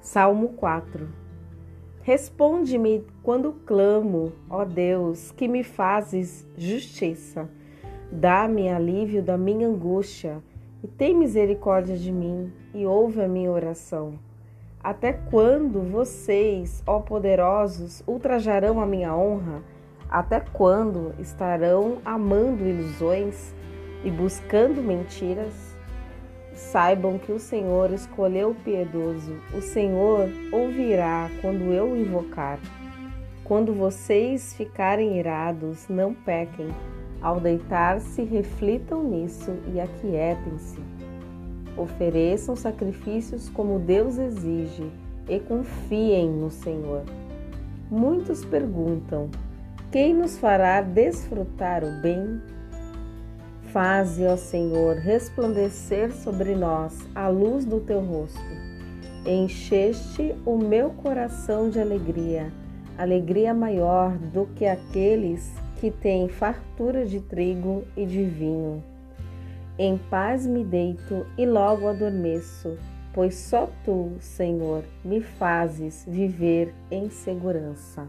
Salmo 4 Responde-me quando clamo, ó Deus, que me fazes justiça. Dá-me alívio da minha angústia e tem misericórdia de mim e ouve a minha oração. Até quando vocês, ó poderosos, ultrajarão a minha honra? Até quando estarão amando ilusões e buscando mentiras? Saibam que o Senhor escolheu o piedoso, o Senhor ouvirá quando eu invocar. Quando vocês ficarem irados, não pequem. Ao deitar-se, reflitam nisso e aquietem-se. Ofereçam sacrifícios como Deus exige e confiem no Senhor. Muitos perguntam: quem nos fará desfrutar o bem? Faze, ó Senhor, resplandecer sobre nós a luz do teu rosto. Encheste o meu coração de alegria, alegria maior do que aqueles que têm fartura de trigo e de vinho. Em paz me deito e logo adormeço, pois só tu, Senhor, me fazes viver em segurança.